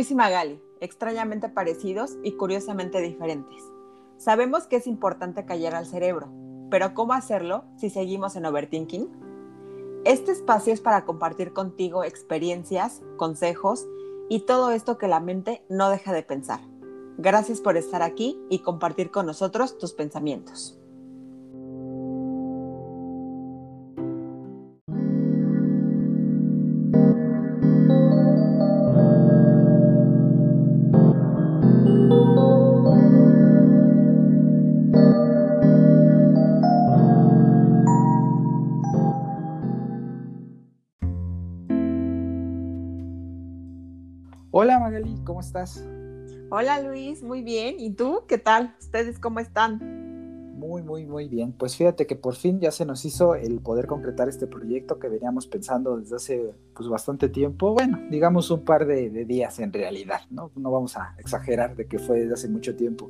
Luis y Magali, extrañamente parecidos y curiosamente diferentes. Sabemos que es importante callar al cerebro, pero ¿cómo hacerlo si seguimos en overthinking? Este espacio es para compartir contigo experiencias, consejos y todo esto que la mente no deja de pensar. Gracias por estar aquí y compartir con nosotros tus pensamientos. Hola Magali, ¿cómo estás? Hola Luis, muy bien. ¿Y tú? ¿Qué tal? ¿Ustedes cómo están? Muy, muy, muy bien. Pues fíjate que por fin ya se nos hizo el poder concretar este proyecto que veníamos pensando desde hace pues, bastante tiempo. Bueno, digamos un par de, de días en realidad, ¿no? No vamos a exagerar de que fue desde hace mucho tiempo.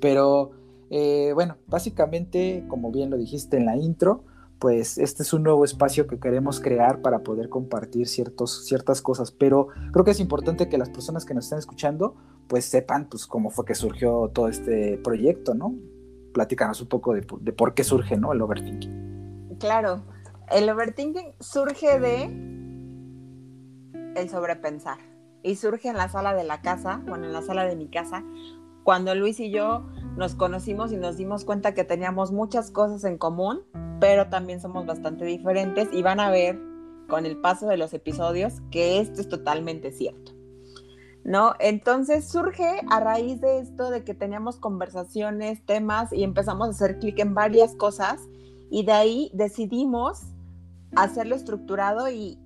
Pero eh, bueno, básicamente, como bien lo dijiste en la intro, pues este es un nuevo espacio que queremos crear para poder compartir ciertas cosas, pero creo que es importante que las personas que nos estén escuchando pues sepan pues cómo fue que surgió todo este proyecto, ¿no? Platícanos un poco de, de por qué surge, ¿no? El overthinking. Claro, el overthinking surge de el sobrepensar y surge en la sala de la casa, bueno, en la sala de mi casa, cuando Luis y yo nos conocimos y nos dimos cuenta que teníamos muchas cosas en común, pero también somos bastante diferentes y van a ver con el paso de los episodios que esto es totalmente cierto. ¿No? Entonces surge a raíz de esto de que teníamos conversaciones, temas y empezamos a hacer clic en varias cosas y de ahí decidimos hacerlo estructurado y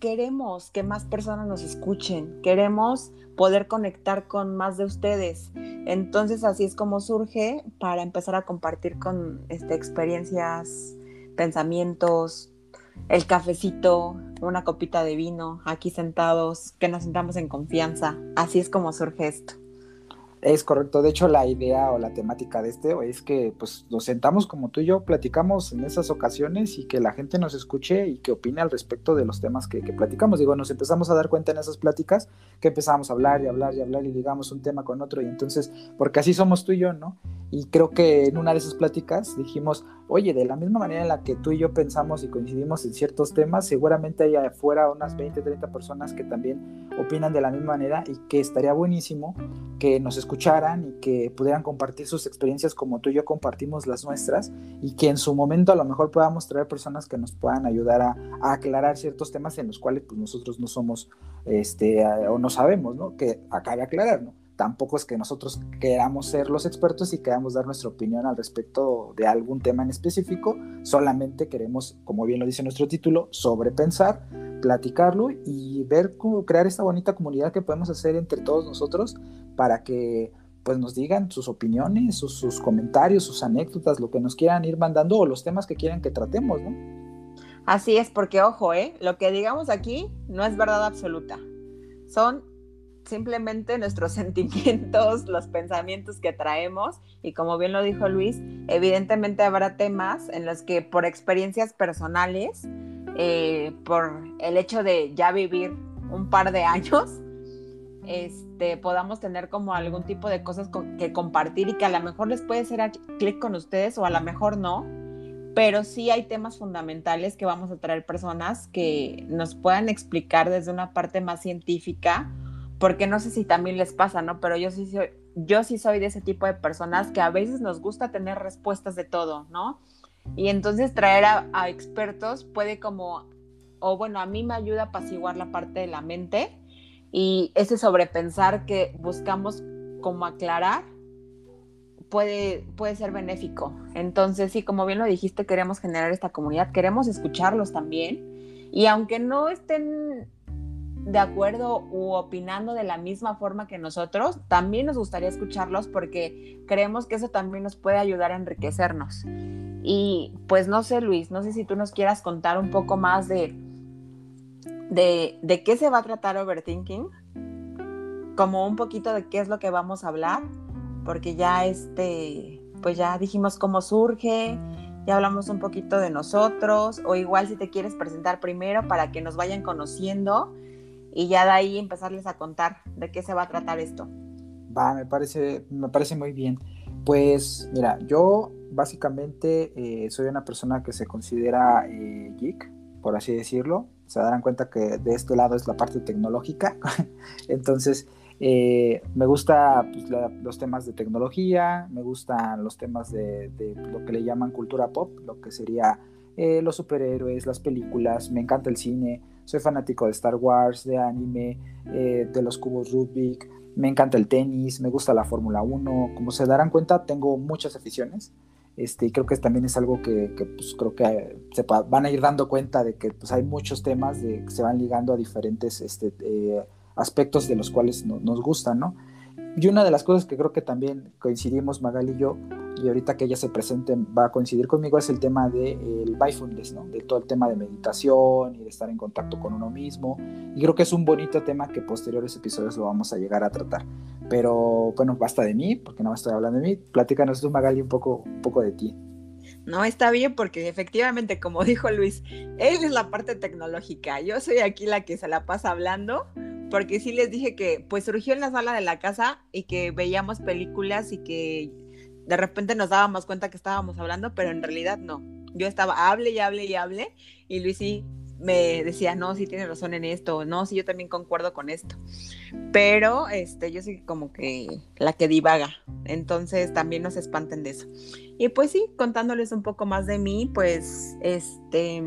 queremos que más personas nos escuchen, queremos poder conectar con más de ustedes. Entonces así es como surge para empezar a compartir con este, experiencias, pensamientos, el cafecito, una copita de vino, aquí sentados, que nos sintamos en confianza. Así es como surge esto. Es correcto, de hecho la idea o la temática de este es que pues nos sentamos como tú y yo, platicamos en esas ocasiones y que la gente nos escuche y que opine al respecto de los temas que, que platicamos. Digo, nos empezamos a dar cuenta en esas pláticas que empezamos a hablar y hablar y hablar y digamos un tema con otro y entonces, porque así somos tú y yo, ¿no? Y creo que en una de esas pláticas dijimos, oye, de la misma manera en la que tú y yo pensamos y coincidimos en ciertos temas, seguramente hay afuera unas 20, 30 personas que también opinan de la misma manera y que estaría buenísimo que nos escucharan y que pudieran compartir sus experiencias como tú y yo compartimos las nuestras y que en su momento a lo mejor podamos traer personas que nos puedan ayudar a, aclarar ciertos temas en los cuales pues, nosotros no somos este, o no sabemos, ¿no? Que acabe aclarar, ¿no? Tampoco es que nosotros queramos ser los expertos y queramos dar nuestra opinión al respecto de algún tema en específico, solamente queremos, como bien lo dice nuestro título, sobrepensar, platicarlo y ver cómo crear esta bonita comunidad que podemos hacer entre todos nosotros para que pues nos digan sus opiniones, sus, sus comentarios, sus anécdotas, lo que nos quieran ir mandando o los temas que quieran que tratemos, ¿no? Así es, porque ojo, ¿eh? lo que digamos aquí no es verdad absoluta. Son simplemente nuestros sentimientos, los pensamientos que traemos. Y como bien lo dijo Luis, evidentemente habrá temas en los que por experiencias personales, eh, por el hecho de ya vivir un par de años, este, podamos tener como algún tipo de cosas que compartir y que a lo mejor les puede ser clic con ustedes o a lo mejor no, pero sí hay temas fundamentales que vamos a traer personas que nos puedan explicar desde una parte más científica porque no sé si también les pasa, ¿no? Pero yo sí soy, yo sí soy de ese tipo de personas que a veces nos gusta tener respuestas de todo, ¿no? Y entonces traer a, expertos puede como, o bueno, a mí me ayuda a apaciguar la parte de la mente y ese sobrepensar que buscamos como aclarar puede, puede ser benéfico. Entonces, sí, como bien lo dijiste, queremos generar esta comunidad, queremos escucharlos también. Y aunque no estén de acuerdo u opinando de la misma forma que nosotros, también nos gustaría escucharlos porque creemos que eso también nos puede ayudar a enriquecernos. Y pues no sé, Luis, no sé si tú nos quieras contar un poco más de, de, de qué se va a tratar Overthinking, como un poquito de qué es lo que vamos a hablar, porque ya este, pues ya dijimos cómo surge, ya hablamos un poquito de nosotros, o igual si te quieres presentar primero para que nos vayan conociendo y ya de ahí empezarles a contar de qué se va a tratar esto. Va, me parece, me parece muy bien. Pues mira, yo básicamente eh, soy una persona que se considera eh, geek, por así decirlo. Se darán cuenta que de este lado es la parte tecnológica. Entonces, eh, me gustan pues, los temas de tecnología, me gustan los temas de, lo que le llaman cultura pop, lo que sería los superhéroes, las películas, me encanta el cine, soy fanático de Star Wars, de anime, de los cubos Rubik, me encanta el tenis, me gusta la Fórmula 1, como se darán cuenta, tengo muchas aficiones. Este, y creo que también es algo que, pues, creo que se van a ir dando cuenta de que pues, hay muchos temas que se van ligando a diferentes este, eh, aspectos de los cuales nos gustan, ¿no? Y una de las cosas que creo que también coincidimos Magal y yo, y ahorita que ella se presente va a coincidir conmigo, es el tema del de, mindfulness, ¿no? De todo el tema de meditación y de estar en contacto con uno mismo. Y creo que es un bonito tema que posteriores episodios lo vamos a llegar a tratar. Pero bueno, basta de mí, porque no estoy hablando de mí. Platícanos tú, Magali, un poco, un poco de ti. No, está bien porque efectivamente, como dijo Luis, él es la parte tecnológica. Yo soy aquí la que se la pasa hablando porque sí les dije que pues surgió en la sala de la casa y que veíamos películas y que de repente nos dábamos cuenta que estábamos hablando, pero en realidad no. Yo estaba, hable y hable y hable, y Luis sí me decía, no, sí tiene razón en esto, no, sí yo también concuerdo con esto. Pero este, yo soy como que la que divaga, entonces también no se espanten de eso. Y pues sí, contándoles un poco más de mí, pues este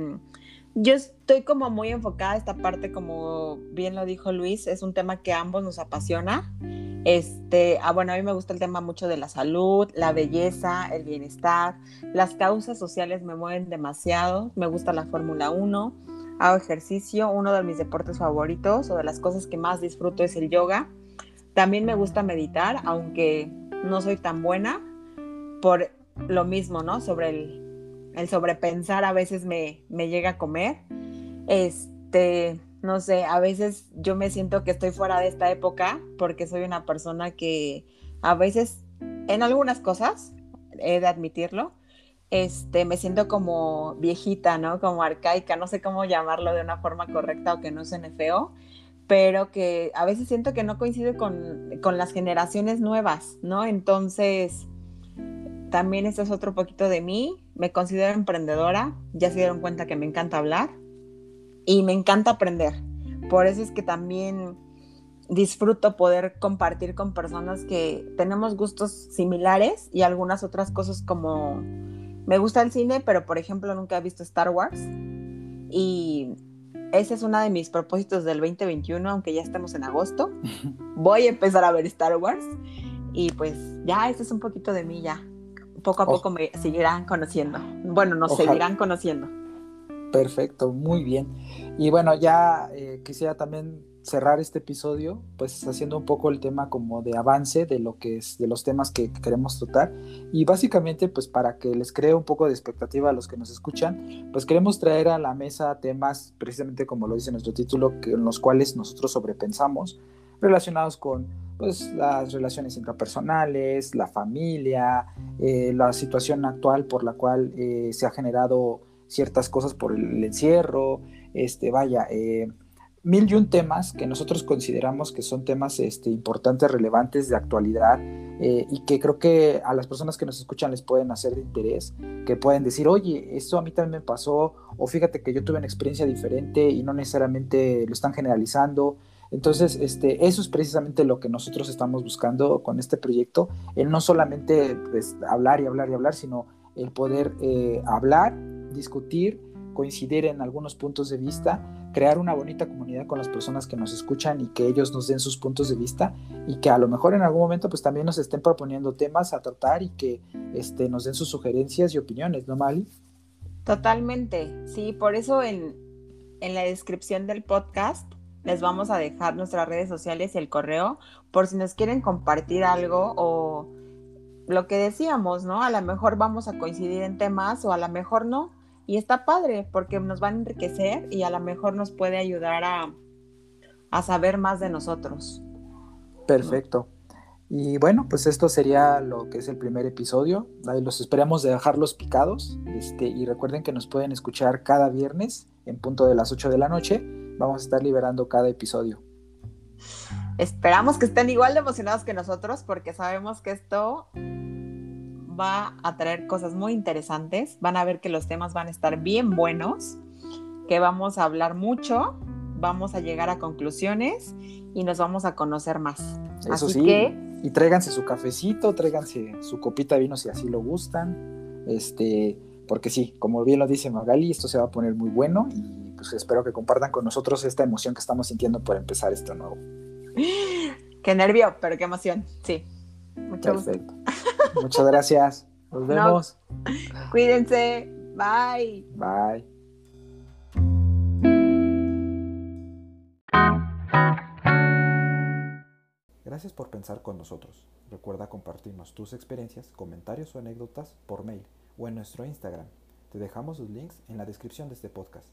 yo estoy como muy enfocada a esta parte, como bien lo dijo Luis, es un tema que a ambos nos apasiona. Este, ah, bueno, a mí me gusta el tema mucho de la salud, la belleza, el bienestar, las causas sociales me mueven demasiado, me gusta la Fórmula 1, hago ejercicio, uno de mis deportes favoritos o de las cosas que más disfruto es el yoga. También me gusta meditar, aunque no soy tan buena por lo mismo, ¿no? Sobre el el sobrepensar a veces me, llega a comer. Este, no sé, a veces yo me siento que estoy fuera de esta época porque soy una persona que a veces, en algunas cosas, he de admitirlo, este, me siento como viejita, ¿no? Como arcaica, no sé cómo llamarlo de una forma correcta o que no suene feo, pero que a veces siento que no coincide con, con las generaciones nuevas, ¿no? Entonces, también esto es otro poquito de mí. Me considero emprendedora. Ya se dieron cuenta que me encanta hablar y me encanta aprender. Por eso es que también disfruto poder compartir con personas que tenemos gustos similares y algunas otras cosas como me gusta el cine, pero por ejemplo nunca he visto Star Wars. Y ese es uno de mis propósitos del 2021, aunque ya estamos en agosto. Voy a empezar a ver Star Wars. Y pues ya, este es un poquito de mí ya poco a poco me seguirán conociendo. Bueno, nos seguirán conociendo. Perfecto, muy bien. Y bueno, ya eh, quisiera también cerrar este episodio, pues haciendo un poco el tema como de avance de lo que es, de los temas que, queremos tratar. Y básicamente, pues para que les cree un poco de expectativa a los que nos escuchan, pues queremos traer a la mesa temas, precisamente como lo dice nuestro título, que, en los cuales nosotros sobrepensamos, relacionados con pues, las relaciones intrapersonales, la familia, eh, la situación actual por la cual eh, se ha generado ciertas cosas por el encierro, este, vaya, eh, mil y un temas que nosotros consideramos que son temas este, importantes, relevantes, de actualidad, y que creo que a las personas que nos escuchan les pueden hacer de interés, que pueden decir, oye, esto a mí también me pasó, o fíjate que yo tuve una experiencia diferente y no necesariamente lo están generalizando, entonces, este, eso es precisamente lo que nosotros estamos buscando con este proyecto, el no solamente pues, hablar y hablar y hablar, sino el poder eh, hablar, discutir, coincidir en algunos puntos de vista, crear una bonita comunidad con las personas que nos escuchan y que ellos nos den sus puntos de vista y que a lo mejor en algún momento pues también nos estén proponiendo temas a tratar y que este, nos den sus sugerencias y opiniones, ¿no, Mali? Totalmente, sí, por eso en, en la descripción del podcast les vamos a dejar nuestras redes sociales y el correo por si nos quieren compartir algo o lo que decíamos, ¿no? A lo mejor vamos a coincidir en temas o a lo mejor no. Y está padre porque nos van a enriquecer y a lo mejor nos puede ayudar a, a saber más de nosotros. Perfecto. Y bueno, pues esto sería lo que es el primer episodio. Ahí los esperamos de dejarlos picados. Este, y recuerden que nos pueden escuchar cada viernes en punto de las 8 de la noche vamos a estar liberando cada episodio. Esperamos que estén igual de emocionados que nosotros porque sabemos que esto va a traer cosas muy interesantes. Van a ver que los temas van a estar bien buenos, que vamos a hablar mucho, vamos a llegar a conclusiones y nos vamos a conocer más. Eso así sí. que Y tráiganse su cafecito, tráiganse su copita de vino si así lo gustan. Este, porque sí, como bien lo dice Magali, esto se va a poner muy bueno y pues espero que compartan con nosotros esta emoción que estamos sintiendo por empezar esto nuevo. qué nervio, pero qué emoción. Sí. Mucho gusto. Perfecto. Muchas gracias. Nos No. vemos. Cuídense. Bye. Bye. Gracias por pensar con nosotros. Recuerda compartirnos tus experiencias, comentarios o anécdotas por mail o en nuestro Instagram. Te dejamos los links en la descripción de este podcast.